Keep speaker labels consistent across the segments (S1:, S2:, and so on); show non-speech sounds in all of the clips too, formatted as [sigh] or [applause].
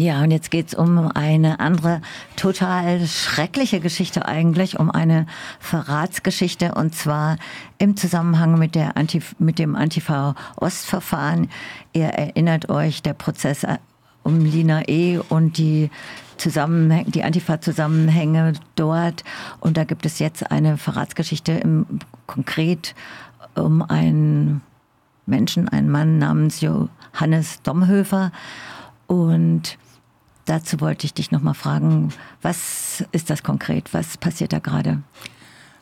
S1: Ja, und jetzt geht's um eine andere, total schreckliche Geschichte eigentlich, um eine Verratsgeschichte und zwar im Zusammenhang mit, der Antif mit dem Antifa-Ostverfahren. Ihr erinnert euch, der Prozess um Lina E. und die Zusammenhänge, die Antifa-Zusammenhänge dort. Und da gibt es jetzt eine Verratsgeschichte im, konkret um einen Menschen, einen Mann namens Johannes Domhöfer. Und dazu wollte ich dich nochmal fragen, was ist das konkret? Was passiert da gerade?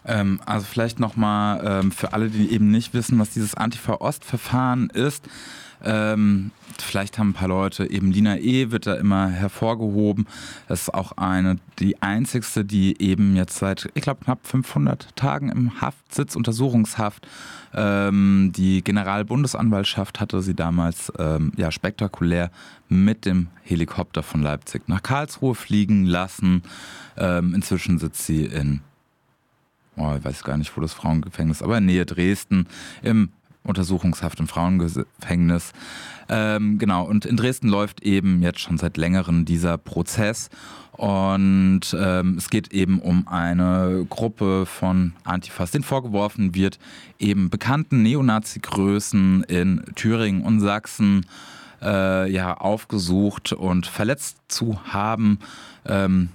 S2: Ähm, also vielleicht nochmal ähm, für alle, die eben nicht wissen, was dieses Antifa-Ost-Verfahren ist. Ähm, vielleicht haben ein paar Leute, eben Lina E. wird da immer hervorgehoben. Das ist auch eine, die einzigste, die eben jetzt seit, ich glaube, knapp 500 Tagen im Haft sitzt, Untersuchungshaft. Ähm, die Generalbundesanwaltschaft hatte sie damals ähm, ja, spektakulär mit dem Helikopter von Leipzig nach Karlsruhe fliegen lassen. Ähm, inzwischen sitzt sie in oh, ich weiß gar nicht, wo das Frauengefängnis, aber in Nähe Dresden im Untersuchungshaft im Frauengefängnis. Ähm, genau, und in Dresden läuft eben jetzt schon seit längerem dieser Prozess. Und ähm, es geht eben um eine Gruppe von Antifas, denen vorgeworfen wird, eben bekannten Neonazi-Größen in Thüringen und Sachsen äh, ja, aufgesucht und verletzt zu haben. Ähm,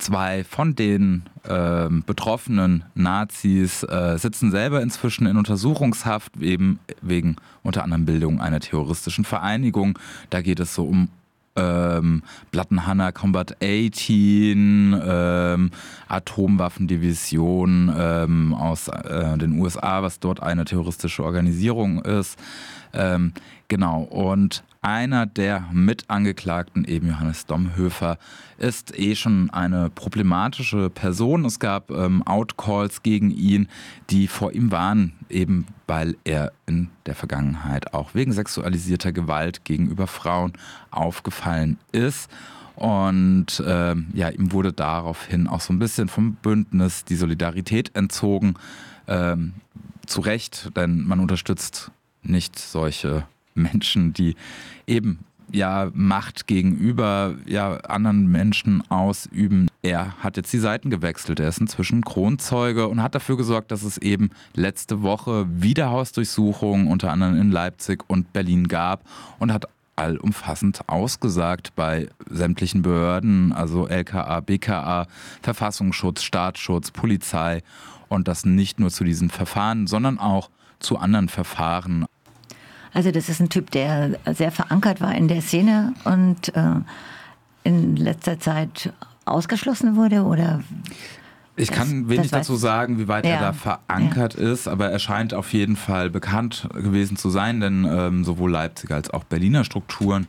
S2: Zwei von den äh, betroffenen Nazis äh, sitzen selber inzwischen in Untersuchungshaft, eben wegen unter anderem Bildung einer terroristischen Vereinigung. Da geht es so um ähm, Plattenhanna Combat 18, ähm, Atomwaffendivision ähm, aus äh, den USA, was dort eine terroristische Organisation ist. Ähm, genau, und einer der Mitangeklagten, eben Johannes Domhöfer, ist eh schon eine problematische Person. Es gab ähm, Outcalls gegen ihn, die vor ihm waren, eben weil er in der Vergangenheit auch wegen sexualisierter Gewalt gegenüber Frauen aufgefallen ist. Und äh, ja, ihm wurde daraufhin auch so ein bisschen vom Bündnis die Solidarität entzogen. Ähm, zu Recht, denn man unterstützt nicht solche Menschen, die eben ja Macht gegenüber ja anderen Menschen ausüben. Er hat jetzt die Seiten gewechselt. Er ist inzwischen Kronzeuge und hat dafür gesorgt, dass es eben letzte Woche wieder Hausdurchsuchungen unter anderem in Leipzig und Berlin gab und hat allumfassend ausgesagt bei sämtlichen Behörden, also LKA, BKA, Verfassungsschutz, Staatsschutz, Polizei und das nicht nur zu diesen Verfahren, sondern auch zu anderen Verfahren.
S1: Also das ist ein Typ, der sehr verankert war in der Szene und äh, in letzter Zeit ausgeschlossen wurde oder
S2: ich kann wenig dazu sagen, wie weit ja. er da verankert ja. ist, aber er scheint auf jeden Fall bekannt gewesen zu sein, denn ähm, sowohl Leipzig als auch Berliner Strukturen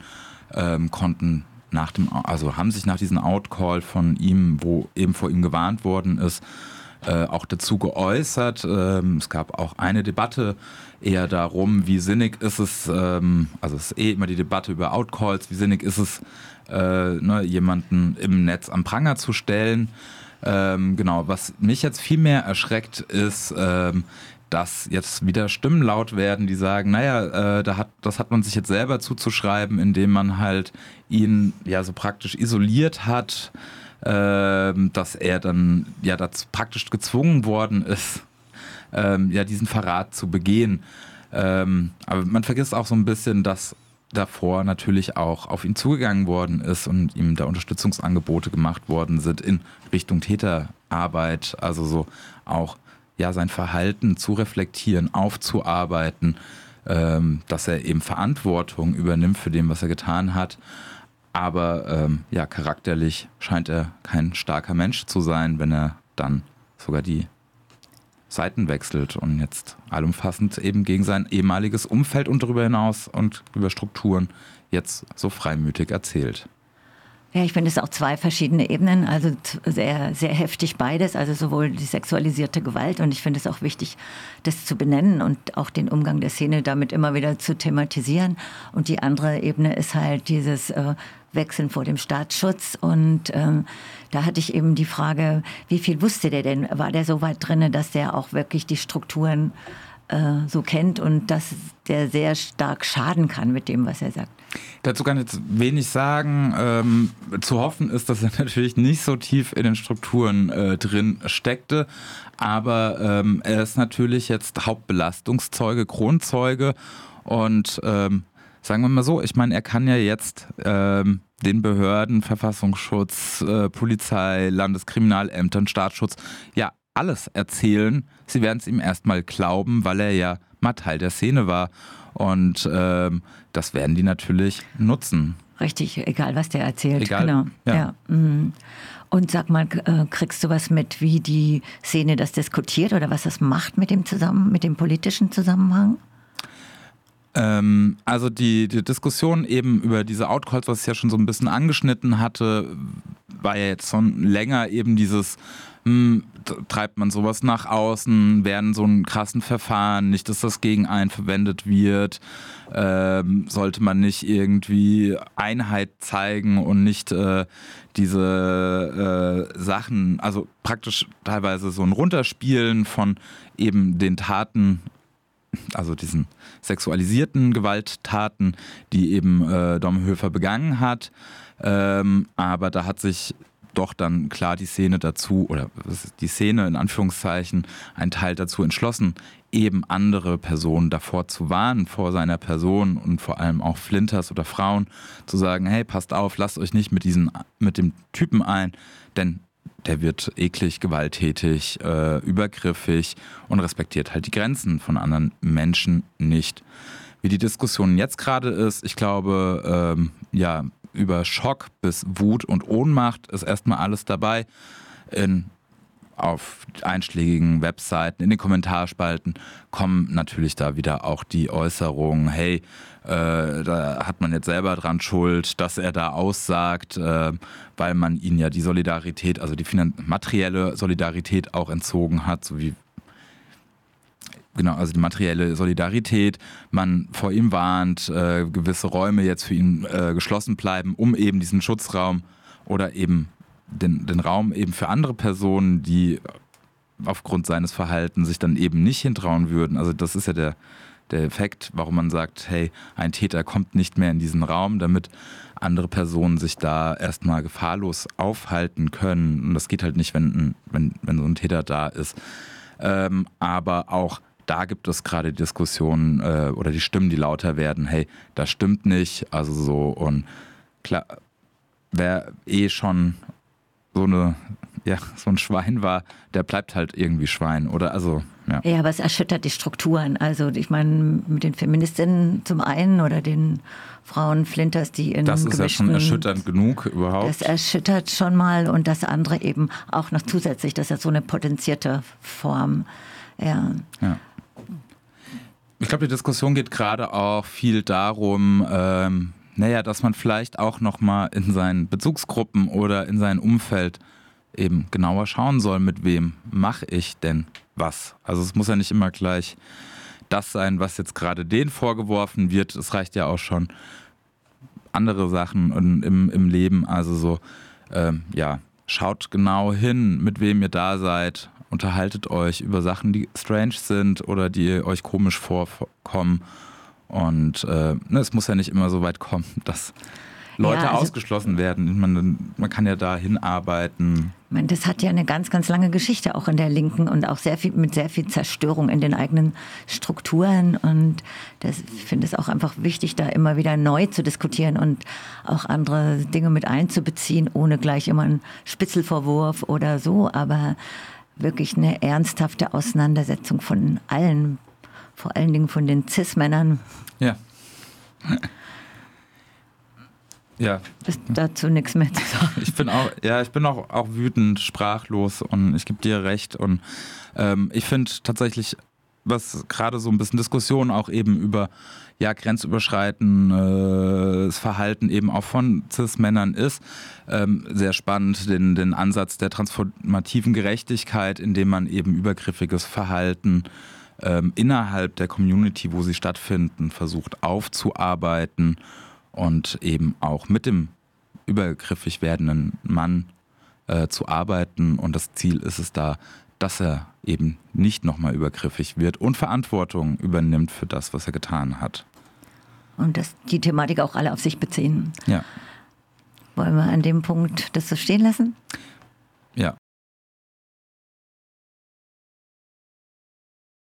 S2: ähm, konnten nach dem, also haben sich nach diesem Outcall von ihm, wo eben vor ihm gewarnt worden ist, äh, auch dazu geäußert. Ähm, es gab auch eine Debatte eher darum, wie sinnig ist es, ähm, also es ist eh immer die Debatte über Outcalls, wie sinnig ist es, äh, ne, jemanden im Netz am Pranger zu stellen. Ähm, genau, was mich jetzt viel mehr erschreckt, ist, ähm, dass jetzt wieder Stimmen laut werden, die sagen, naja, äh, da hat, das hat man sich jetzt selber zuzuschreiben, indem man halt ihn ja so praktisch isoliert hat, äh, dass er dann ja dazu praktisch gezwungen worden ist, ähm, ja, diesen Verrat zu begehen. Ähm, aber man vergisst auch so ein bisschen, dass davor natürlich auch auf ihn zugegangen worden ist und ihm da Unterstützungsangebote gemacht worden sind in Richtung Täterarbeit, also so auch ja sein Verhalten zu reflektieren, aufzuarbeiten, ähm, dass er eben Verantwortung übernimmt für dem, was er getan hat. Aber ähm, ja, charakterlich scheint er kein starker Mensch zu sein, wenn er dann sogar die Seiten wechselt und jetzt allumfassend eben gegen sein ehemaliges Umfeld und darüber hinaus und über Strukturen jetzt so freimütig erzählt.
S1: Ja, ich finde es auch zwei verschiedene Ebenen, also sehr, sehr heftig beides, also sowohl die sexualisierte Gewalt und ich finde es auch wichtig, das zu benennen und auch den Umgang der Szene damit immer wieder zu thematisieren. Und die andere Ebene ist halt dieses äh, Wechseln vor dem Staatsschutz und ähm, da hatte ich eben die Frage, wie viel wusste der denn? War der so weit drinne, dass der auch wirklich die Strukturen äh, so kennt und dass der sehr stark schaden kann mit dem, was er sagt.
S2: Dazu kann ich jetzt wenig sagen. Ähm, zu hoffen ist, dass er [laughs] natürlich nicht so tief in den Strukturen äh, drin steckte. Aber ähm, er ist natürlich jetzt Hauptbelastungszeuge, Kronzeuge. Und ähm, sagen wir mal so, ich meine, er kann ja jetzt ähm, den Behörden, Verfassungsschutz, äh, Polizei, Landeskriminalämtern, Staatsschutz, ja alles erzählen. Sie werden es ihm erstmal glauben, weil er ja mal Teil der Szene war. Und ähm, das werden die natürlich nutzen.
S1: Richtig, egal was der erzählt.
S2: Egal,
S1: genau.
S2: Ja.
S1: ja. Mhm. Und sag mal, äh, kriegst du was mit, wie die Szene das diskutiert oder was das macht mit dem zusammen, mit dem politischen Zusammenhang?
S2: Ähm, also die, die Diskussion eben über diese Outcalls, was ich ja schon so ein bisschen angeschnitten hatte, war ja jetzt schon länger eben dieses, hm, treibt man sowas nach außen, werden so einen krassen Verfahren, nicht, dass das gegen einen verwendet wird, ähm, sollte man nicht irgendwie Einheit zeigen und nicht äh, diese äh, Sachen, also praktisch teilweise so ein Runterspielen von eben den Taten also diesen sexualisierten Gewalttaten, die eben äh, Domhöfer begangen hat. Ähm, aber da hat sich doch dann klar die Szene dazu, oder die Szene in Anführungszeichen, ein Teil dazu entschlossen, eben andere Personen davor zu warnen, vor seiner Person und vor allem auch Flinters oder Frauen, zu sagen, hey, passt auf, lasst euch nicht mit, diesen, mit dem Typen ein, denn der wird eklig, gewalttätig, äh, übergriffig und respektiert halt die Grenzen von anderen Menschen nicht. Wie die Diskussion jetzt gerade ist, ich glaube, ähm, ja, über Schock bis Wut und Ohnmacht ist erstmal alles dabei. In, auf einschlägigen Webseiten, in den Kommentarspalten kommen natürlich da wieder auch die Äußerungen, hey, äh, da hat man jetzt selber dran Schuld, dass er da aussagt, äh, weil man ihn ja die Solidarität, also die materielle Solidarität auch entzogen hat, so wie genau, also die materielle Solidarität, man vor ihm warnt, äh, gewisse Räume jetzt für ihn äh, geschlossen bleiben, um eben diesen Schutzraum oder eben den, den Raum eben für andere Personen, die aufgrund seines Verhaltens sich dann eben nicht hintrauen würden. Also das ist ja der, der Effekt, warum man sagt, hey, ein Täter kommt nicht mehr in diesen Raum, damit andere Personen sich da erstmal gefahrlos aufhalten können. Und das geht halt nicht, wenn, wenn, wenn so ein Täter da ist. Ähm, aber auch da gibt es gerade Diskussionen äh, oder die Stimmen, die lauter werden, hey, das stimmt nicht. Also so und klar, wer eh schon so eine ja, so ein Schwein war, der bleibt halt irgendwie Schwein, oder? Also,
S1: ja. Ja, aber es erschüttert die Strukturen. Also, ich meine, mit den Feministinnen zum einen oder den Frauen Flinters, die in
S2: Das ist ja schon erschütternd genug überhaupt.
S1: Das erschüttert schon mal und das andere eben auch noch zusätzlich. Das ist ja so eine potenzierte Form. Ja.
S2: ja. Ich glaube, die Diskussion geht gerade auch viel darum, ähm, naja, dass man vielleicht auch nochmal in seinen Bezugsgruppen oder in sein Umfeld eben genauer schauen soll, mit wem mache ich denn was. Also es muss ja nicht immer gleich das sein, was jetzt gerade denen vorgeworfen wird. Es reicht ja auch schon andere Sachen im, im Leben. Also so, ähm, ja, schaut genau hin, mit wem ihr da seid, unterhaltet euch über Sachen, die strange sind oder die euch komisch vorkommen. Und äh, ne, es muss ja nicht immer so weit kommen, [laughs] dass Leute ja, also, ausgeschlossen werden. Man, man kann ja da hinarbeiten.
S1: Ich meine, das hat ja eine ganz, ganz lange Geschichte auch in der Linken und auch sehr viel mit sehr viel Zerstörung in den eigenen Strukturen. Und das, ich finde es auch einfach wichtig, da immer wieder neu zu diskutieren und auch andere Dinge mit einzubeziehen, ohne gleich immer einen Spitzelvorwurf oder so. Aber wirklich eine ernsthafte Auseinandersetzung von allen, vor allen Dingen von den Cis-Männern.
S2: Ja.
S1: Ja. Ist dazu nichts mehr zu sagen.
S2: Ich bin auch, ja, ich bin auch, auch wütend, sprachlos und ich gebe dir recht. Und ähm, ich finde tatsächlich, was gerade so ein bisschen Diskussion auch eben über ja, grenzüberschreitendes Verhalten eben auch von Cis-Männern ist. Ähm, sehr spannend, den, den Ansatz der transformativen Gerechtigkeit, indem man eben übergriffiges Verhalten ähm, innerhalb der Community, wo sie stattfinden, versucht aufzuarbeiten und eben auch mit dem übergriffig werdenden Mann äh, zu arbeiten. Und das Ziel ist es da dass er eben nicht nochmal übergriffig wird und Verantwortung übernimmt für das, was er getan hat.
S1: Und dass die Thematik auch alle auf sich beziehen.
S2: Ja.
S1: Wollen wir an dem Punkt das so stehen lassen?